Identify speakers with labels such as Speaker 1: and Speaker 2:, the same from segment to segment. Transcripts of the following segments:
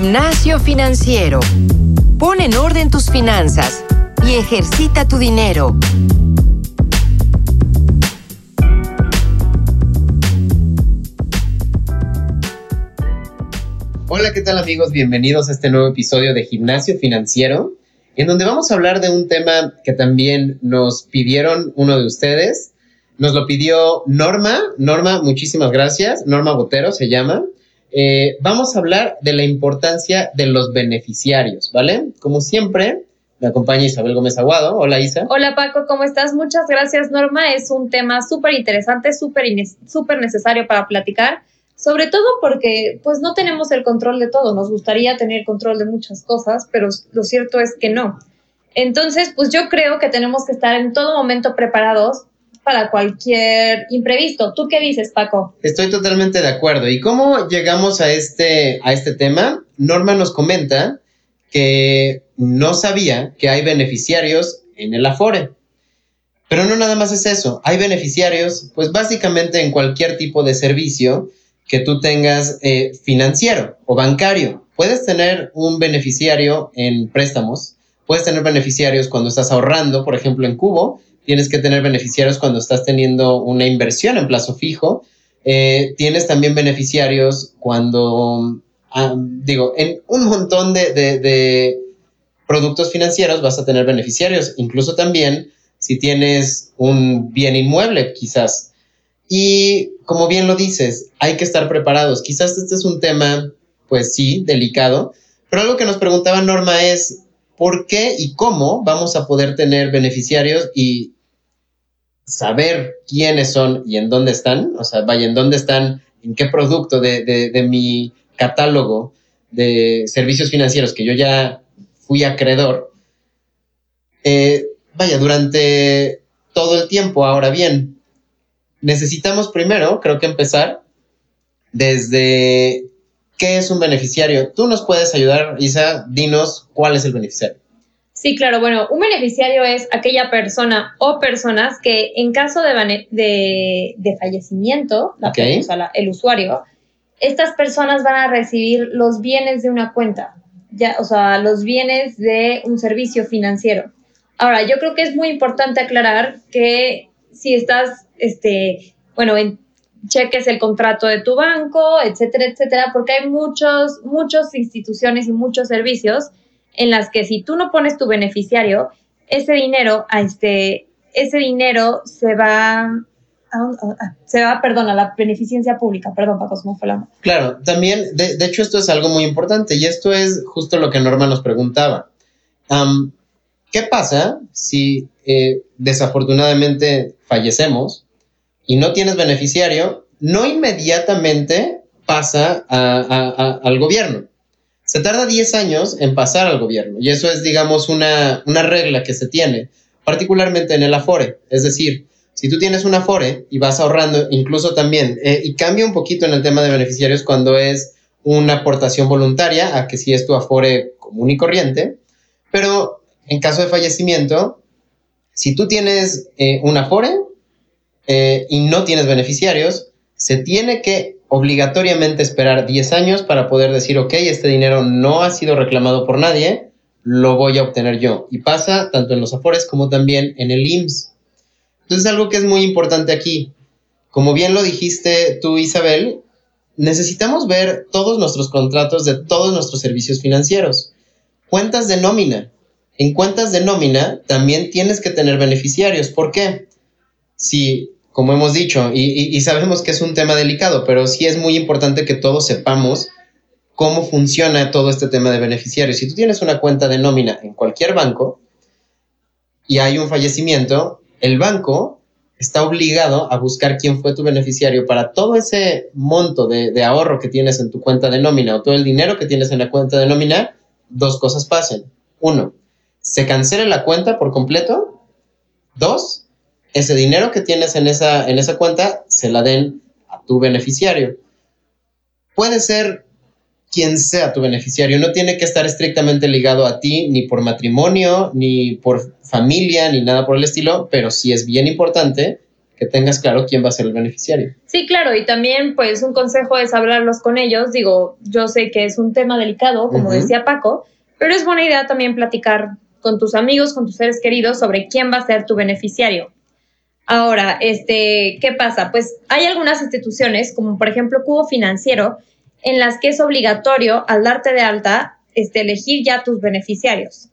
Speaker 1: Gimnasio Financiero. Pon en orden tus finanzas y ejercita tu dinero.
Speaker 2: Hola, ¿qué tal amigos? Bienvenidos a este nuevo episodio de Gimnasio Financiero, en donde vamos a hablar de un tema que también nos pidieron uno de ustedes. Nos lo pidió Norma. Norma, muchísimas gracias. Norma Botero se llama. Eh, vamos a hablar de la importancia de los beneficiarios, ¿vale? Como siempre, me acompaña Isabel Gómez Aguado. Hola Isa.
Speaker 3: Hola Paco, ¿cómo estás? Muchas gracias Norma. Es un tema súper interesante, súper súper necesario para platicar, sobre todo porque pues no tenemos el control de todo. Nos gustaría tener control de muchas cosas, pero lo cierto es que no. Entonces, pues yo creo que tenemos que estar en todo momento preparados para cualquier imprevisto. ¿Tú qué dices, Paco?
Speaker 2: Estoy totalmente de acuerdo. ¿Y cómo llegamos a este, a este tema? Norma nos comenta que no sabía que hay beneficiarios en el Afore. Pero no nada más es eso, hay beneficiarios, pues básicamente en cualquier tipo de servicio que tú tengas eh, financiero o bancario. Puedes tener un beneficiario en préstamos, puedes tener beneficiarios cuando estás ahorrando, por ejemplo, en Cubo, tienes que tener beneficiarios cuando estás teniendo una inversión en plazo fijo. Eh, tienes también beneficiarios cuando, ah, digo, en un montón de, productos financieros vas a tener beneficiarios, incluso también si tienes un bien inmueble, quizás. Y como bien lo dices, hay que estar preparados. Quizás este es un tema, pues sí, delicado, pero algo que nos preguntaba Norma es, ¿por qué y cómo vamos a poder tener beneficiarios y saber quiénes son y en dónde están, o sea, vaya, en dónde están, en qué producto de, mi catálogo de servicios financieros que yo ya fui acreedor, eh, vaya, durante todo el tiempo, ahora bien, necesitamos primero, creo que empezar desde qué es un beneficiario. Tú nos puedes ayudar, Isa, dinos cuál es el beneficiario.
Speaker 3: Sí, claro. Bueno, un beneficiario es aquella persona o personas que en caso de, de, fallecimiento, la persona, el usuario, estas personas van a recibir los bienes de una cuenta, ya, o sea, los bienes de un servicio financiero. Ahora, yo creo que es muy importante aclarar que si estás, este, bueno, en, cheques el contrato de tu banco, etcétera, etcétera, porque hay muchos, muchas instituciones y muchos servicios en las que si tú no pones tu beneficiario, ese dinero, este, ese dinero se va se va, perdón, a la beneficencia pública. Perdón, Paco, se fue la
Speaker 2: Claro, también, de, hecho, esto es algo muy importante y esto es justo lo que Norma nos preguntaba. ¿Qué pasa si eh, desafortunadamente fallecemos y no tienes beneficiario? No inmediatamente pasa al gobierno se tarda 10 años en pasar al gobierno y eso es, digamos, una, regla que se tiene, particularmente en el Afore. Es decir, si tú tienes un Afore y vas ahorrando, incluso también, eh, y cambia un poquito en el tema de beneficiarios cuando es una aportación voluntaria a que si es tu Afore común y corriente, pero en caso de fallecimiento, si tú tienes eh, un Afore eh, y no tienes beneficiarios, se tiene que obligatoriamente esperar 10 años para poder decir, ok, este dinero no ha sido reclamado por nadie, lo voy a obtener yo. Y pasa tanto en los Afores como también en el IMSS. Entonces, algo que es muy importante aquí, como bien lo dijiste tú, Isabel, necesitamos ver todos nuestros contratos de todos nuestros servicios financieros. Cuentas de nómina. En cuentas de nómina también tienes que tener beneficiarios. ¿Por qué? Si como hemos dicho, y, sabemos que es un tema delicado, pero sí es muy importante que todos sepamos cómo funciona todo este tema de beneficiarios. Si tú tienes una cuenta de nómina en cualquier banco y hay un fallecimiento, el banco está obligado a buscar quién fue tu beneficiario para todo ese monto de, de, ahorro que tienes en tu cuenta de nómina o todo el dinero que tienes en la cuenta de nómina, dos cosas pasen. Uno, se cancela la cuenta por completo. Dos, ese dinero que tienes en esa, en esa cuenta se la den a tu beneficiario. Puede ser quien sea tu beneficiario, no tiene que estar estrictamente ligado a ti, ni por matrimonio, ni por familia, ni nada por el estilo, pero sí es bien importante que tengas claro quién va a ser el beneficiario.
Speaker 3: Sí, claro, y también pues un consejo es hablarlos con ellos. Digo, yo sé que es un tema delicado, como decía Paco, pero es buena idea también platicar con tus amigos, con tus seres queridos sobre quién va a ser tu beneficiario. Ahora, este, ¿qué pasa? Pues hay algunas instituciones, como por ejemplo Cubo Financiero, en las que es obligatorio al darte de alta este, elegir ya tus beneficiarios.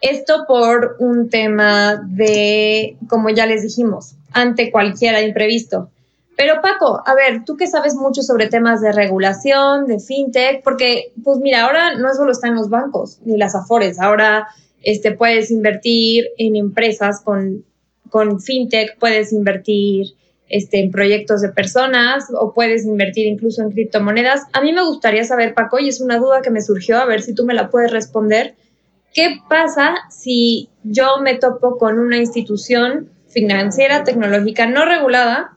Speaker 3: Esto por un tema de, como ya les dijimos, ante cualquier imprevisto. Pero Paco, a ver, tú que sabes mucho sobre temas de regulación, de fintech, porque pues mira, ahora no solo están los bancos ni las afores, ahora este, puedes invertir en empresas con, con fintech, puedes invertir este, en proyectos de personas o puedes invertir incluso en criptomonedas. A mí me gustaría saber, Paco, y es una duda que me surgió, a ver si tú me la puedes responder. ¿Qué pasa si yo me topo con una institución financiera, tecnológica no regulada?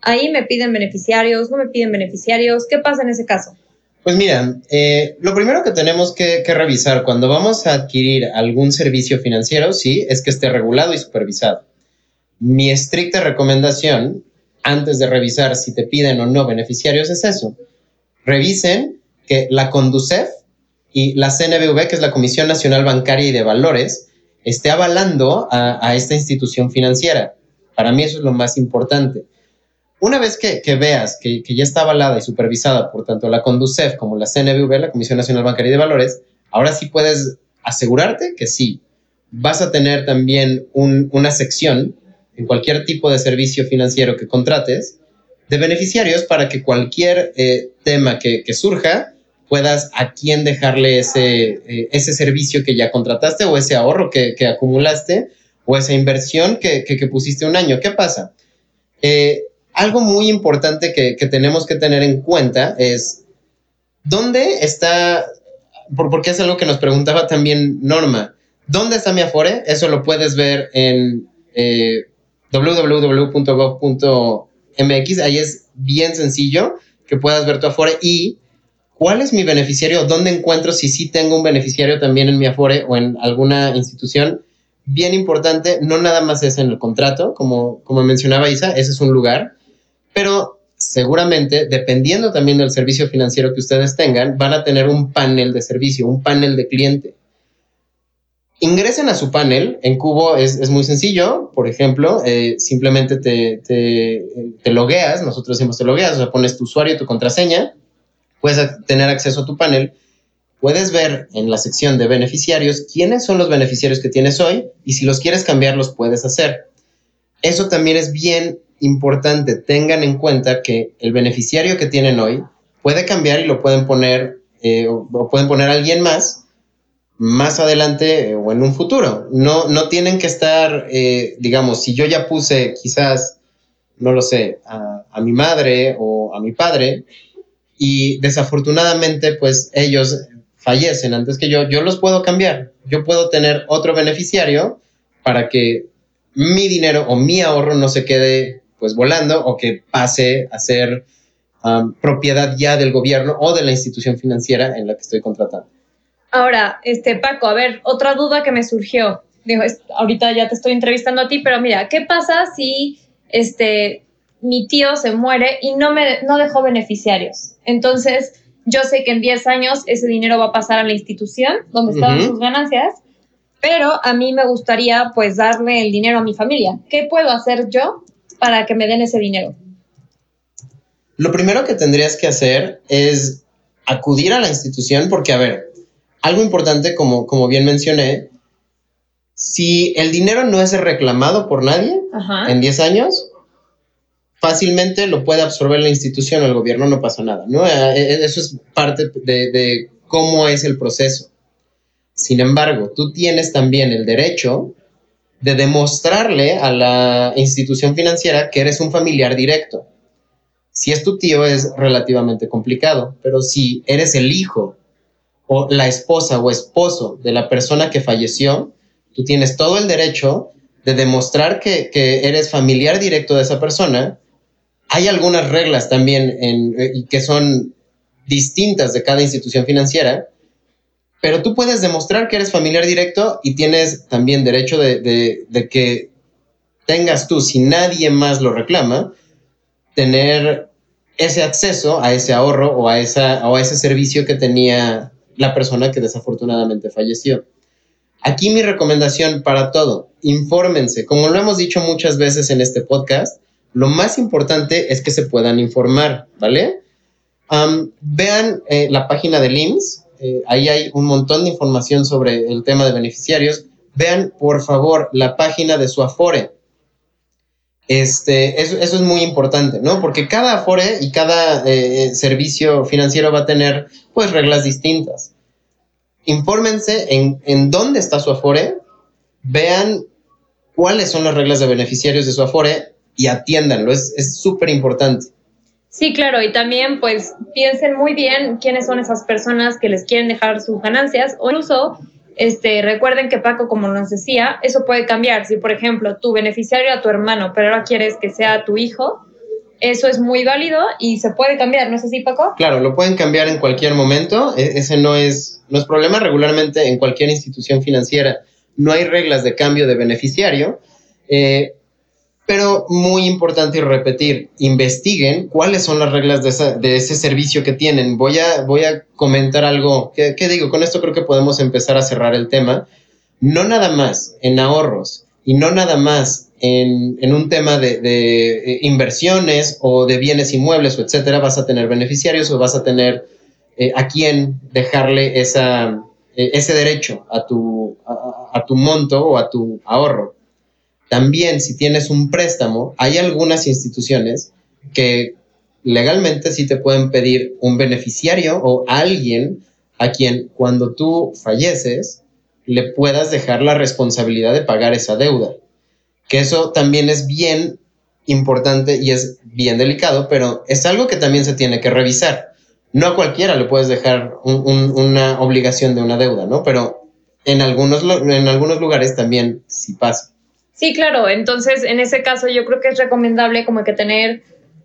Speaker 3: Ahí me piden beneficiarios, no me piden beneficiarios. ¿Qué pasa en ese caso?
Speaker 2: Pues mira, eh, lo primero que tenemos que, que, revisar cuando vamos a adquirir algún servicio financiero, sí, es que esté regulado y supervisado. Mi estricta recomendación, antes de revisar si te piden o no beneficiarios, es eso. Revisen que la Conducef y la CNBV, que es la Comisión Nacional Bancaria y de Valores, esté avalando a, esta institución financiera. Para mí eso es lo más importante. Una vez que, veas que, ya está avalada y supervisada por tanto la Conducef como la CNBV, la Comisión Nacional Bancaria y de Valores, ahora sí puedes asegurarte que sí, vas a tener también una sección en cualquier tipo de servicio financiero que contrates de beneficiarios para que cualquier eh, tema que, surja puedas a quién dejarle ese, eh, ese servicio que ya contrataste o ese ahorro que, acumulaste o esa inversión que, pusiste un año. ¿Qué pasa? Eh, algo muy importante que, tenemos que tener en cuenta es dónde está, porque es algo que nos preguntaba también Norma, ¿dónde está mi Afore? Eso lo puedes ver en www.gov.mx. Ahí es bien sencillo que puedas ver tu Afore y cuál es mi beneficiario, dónde encuentro si sí tengo un beneficiario también en mi Afore o en alguna institución. Bien importante, no nada más es en el contrato, como, como mencionaba Isa, ese es un lugar, pero seguramente, dependiendo también del servicio financiero que ustedes tengan, van a tener un panel de servicio, un panel de cliente ingresen a su panel. En Cubo es, muy sencillo. Por ejemplo, eh, simplemente te, te, logueas. Nosotros decimos te logueas, o sea, pones tu usuario, tu contraseña. Puedes tener acceso a tu panel. Puedes ver en la sección de beneficiarios quiénes son los beneficiarios que tienes hoy y si los quieres cambiar, los puedes hacer. Eso también es bien importante. Tengan en cuenta que el beneficiario que tienen hoy puede cambiar y lo pueden poner eh, o pueden poner a alguien más más adelante eh, o en un futuro. No, no tienen que estar, eh, digamos, si yo ya puse quizás, no lo sé, a, mi madre o a mi padre y desafortunadamente pues ellos fallecen antes que yo, yo los puedo cambiar. Yo puedo tener otro beneficiario para que mi dinero o mi ahorro no se quede pues volando o que pase a ser um, propiedad ya del gobierno o de la institución financiera en la que estoy contratando.
Speaker 3: Ahora, este Paco, a ver, otra duda que me surgió. Digo, ahorita ya te estoy entrevistando a ti, pero mira, ¿qué pasa si este mi tío se muere y no me no dejó beneficiarios? Entonces, yo sé que en 10 años ese dinero va a pasar a la institución donde estaban sus ganancias, pero a mí me gustaría pues darle el dinero a mi familia. ¿Qué puedo hacer yo para que me den ese dinero?
Speaker 2: Lo primero que tendrías que hacer es acudir a la institución porque, a ver, algo importante, como, como bien mencioné, si el dinero no es reclamado por nadie en 10 años, fácilmente lo puede absorber la institución o el gobierno, no pasa nada. ¿no? Eh, eh, eso es parte de, de cómo es el proceso. Sin embargo, tú tienes también el derecho de demostrarle a la institución financiera que eres un familiar directo. Si es tu tío es relativamente complicado, pero si eres el hijo o la esposa o esposo de la persona que falleció, tú tienes todo el derecho de demostrar que, eres familiar directo de esa persona. Hay algunas reglas también en, eh, que son distintas de cada institución financiera, pero tú puedes demostrar que eres familiar directo y tienes también derecho de, que tengas tú, si nadie más lo reclama, tener ese acceso a ese ahorro o a, esa, o a ese servicio que tenía la persona que desafortunadamente falleció. Aquí mi recomendación para todo, infórmense. Como lo hemos dicho muchas veces en este podcast, lo más importante es que se puedan informar, ¿vale? vean eh, la página del IMSS, eh, ahí hay un montón de información sobre el tema de beneficiarios. Vean, por favor, la página de su Afore. Este, eso, es muy importante, ¿no? Porque cada Afore y cada eh, servicio financiero va a tener, pues, reglas distintas. Infórmense en, en dónde está su Afore, vean cuáles son las reglas de beneficiarios de su Afore y atiéndanlo. Es súper importante.
Speaker 3: Sí, claro, y también pues piensen muy bien quiénes son esas personas que les quieren dejar sus ganancias o incluso este, recuerden que Paco, como nos decía, eso puede cambiar. Si, por ejemplo, tu beneficiario a tu hermano, pero ahora quieres que sea tu hijo, eso es muy válido y se puede cambiar, ¿no es así, Paco?
Speaker 2: Claro, lo pueden cambiar en cualquier momento. E-, ese no es, no es problema. Regularmente en cualquier institución financiera no hay reglas de cambio de beneficiario. Eh, pero muy importante repetir, investiguen cuáles son las reglas de, ese servicio que tienen. Voy a, voy a comentar algo, ¿qué, digo? Con esto creo que podemos empezar a cerrar el tema. No nada más en ahorros y no nada más en, un tema de, eh, inversiones o de bienes inmuebles o etcétera, vas a tener beneficiarios o vas a tener eh, a quién dejarle esa, eh, ese derecho a tu, a tu monto o a tu ahorro. También si tienes un préstamo, hay algunas instituciones que legalmente sí te pueden pedir un beneficiario o alguien a quien cuando tú falleces le puedas dejar la responsabilidad de pagar esa deuda. Que eso también es bien importante y es bien delicado, pero es algo que también se tiene que revisar. No a cualquiera le puedes dejar una obligación de una deuda, ¿no? Pero en algunos, en algunos lugares también sí pasa.
Speaker 3: Sí, claro. Entonces, en ese caso, yo creo que es recomendable como que tener,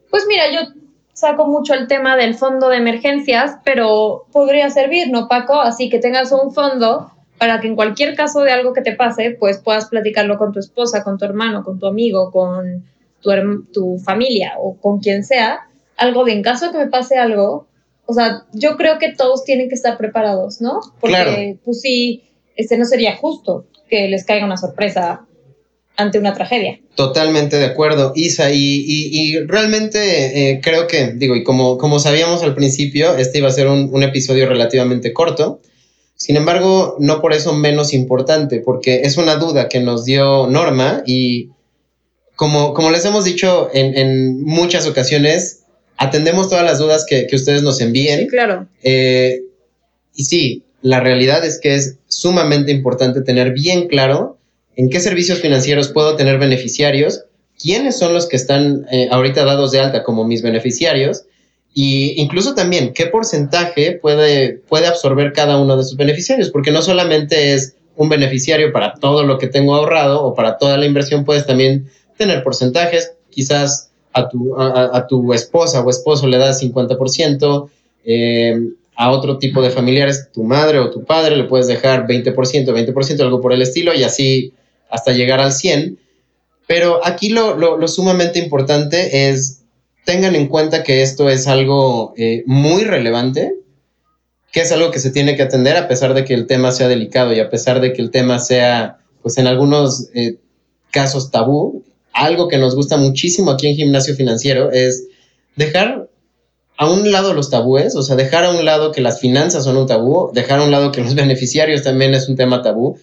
Speaker 3: pues mira, yo saco mucho el tema del fondo de emergencias, pero podría servir, ¿no, Paco? Así que tengas un fondo para que en cualquier caso de algo que te pase, pues puedas platicarlo con tu esposa, con tu hermano, con tu amigo, con tu, tu familia o con quien sea, algo de en caso de que me pase algo, o sea, yo creo que todos tienen que estar preparados, ¿no? Porque pues sí, este no sería justo que les caiga una sorpresa ante una tragedia.
Speaker 2: Totalmente de acuerdo, Isa, y, realmente eh, creo que, digo, y como, como sabíamos al principio, este iba a ser un, episodio relativamente corto, sin embargo, no por eso menos importante, porque es una duda que nos dio Norma y como, como les hemos dicho en, muchas ocasiones, atendemos todas las dudas que, ustedes nos envíen.
Speaker 3: Sí, claro.
Speaker 2: Eh, y sí, la realidad es que es sumamente importante tener bien claro en qué servicios financieros puedo tener beneficiarios, quiénes son los que están eh, ahorita dados de alta como mis beneficiarios y incluso también qué porcentaje puede, puede absorber cada uno de sus beneficiarios, porque no solamente es un beneficiario para todo lo que tengo ahorrado o para toda la inversión, puedes también tener porcentajes, quizás a tu, a, tu esposa o esposo le das 50%, eh, a otro tipo de familiares, tu madre o tu padre, le puedes dejar 20%, 20%, algo por el estilo, y así hasta llegar al 100. Pero aquí lo, sumamente importante es, tengan en cuenta que esto es algo eh, muy relevante, que es algo que se tiene que atender a pesar de que el tema sea delicado y a pesar de que el tema sea, pues en algunos eh, casos tabú. Algo que nos gusta muchísimo aquí en Gimnasio Financiero es dejar a un lado los tabúes, o sea, dejar a un lado que las finanzas son un tabú, dejar a un lado que los beneficiarios también es un tema tabú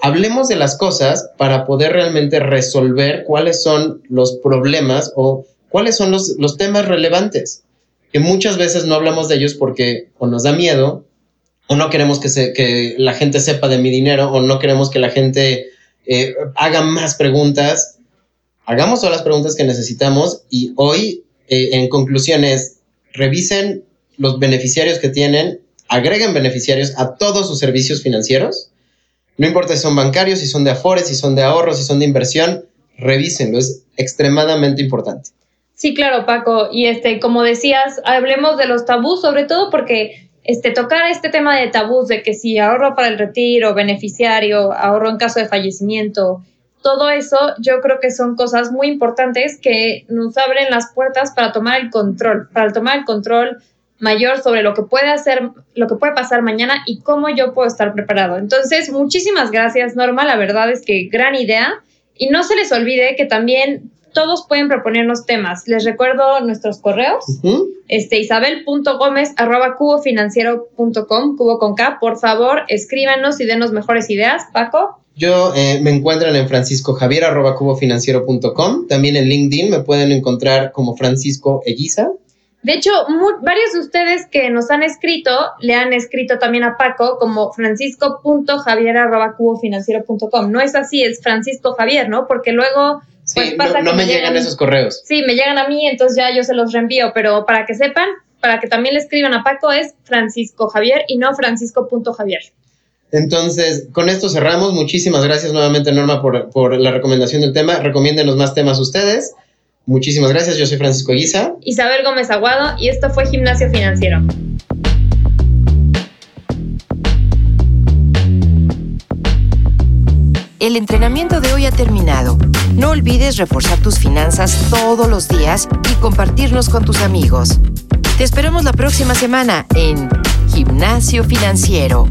Speaker 2: hablemos de las cosas para poder realmente resolver cuáles son los problemas o cuáles son los, temas relevantes, que muchas veces no hablamos de ellos porque o nos da miedo, o no queremos que, se, que la gente sepa de mi dinero, o no queremos que la gente eh, haga más preguntas. Hagamos todas las preguntas que necesitamos y hoy, eh, en conclusiones, revisen los beneficiarios que tienen, agreguen beneficiarios a todos sus servicios financieros no importa si son bancarios, si son de afores, si son de ahorros, si son de inversión, revísenlo, es extremadamente importante.
Speaker 3: Sí, claro, Paco. Y este, como decías, hablemos de los tabús, sobre todo porque este, tocar este tema de tabús de que si ahorro para el retiro, beneficiario, ahorro en caso de fallecimiento, todo eso yo creo que son cosas muy importantes que nos abren las puertas para tomar el control, para tomar el control mayor sobre lo que puede hacer, lo que puede pasar mañana y cómo yo puedo estar preparado. Entonces, muchísimas gracias, Norma. La verdad es que gran idea. Y no se les olvide que también todos pueden proponernos temas. Les recuerdo nuestros correos, este, isabel.gómez arroba cubofinanciero.com, cubo con K. Por favor, escríbanos y denos mejores ideas. Paco.
Speaker 2: Yo eh, me encuentran en Francisco Javier arroba cubofinanciero.com. También en LinkedIn me pueden encontrar como Francisco Eguiza.
Speaker 3: De hecho, varios de ustedes que nos han escrito le han escrito también a Paco como francisco.javier.cubofinanciero.com. No es así, es Francisco Javier, ¿no? Porque luego
Speaker 2: pues pasa no, me, llegan, esos correos.
Speaker 3: Sí, me llegan a mí, entonces ya yo se los reenvío, pero para que sepan, para que también le escriban a Paco es Francisco Javier y no Francisco.javier.
Speaker 2: Entonces, con esto cerramos. Muchísimas gracias nuevamente, Norma, por, por la recomendación del tema. Recomiéndenos más temas ustedes. Muchísimas gracias, yo soy Francisco Guisa.
Speaker 3: Isabel Gómez Aguado y esto fue Gimnasio Financiero.
Speaker 1: El entrenamiento de hoy ha terminado. No olvides reforzar tus finanzas todos los días y compartirnos con tus amigos. Te esperamos la próxima semana en Gimnasio Financiero.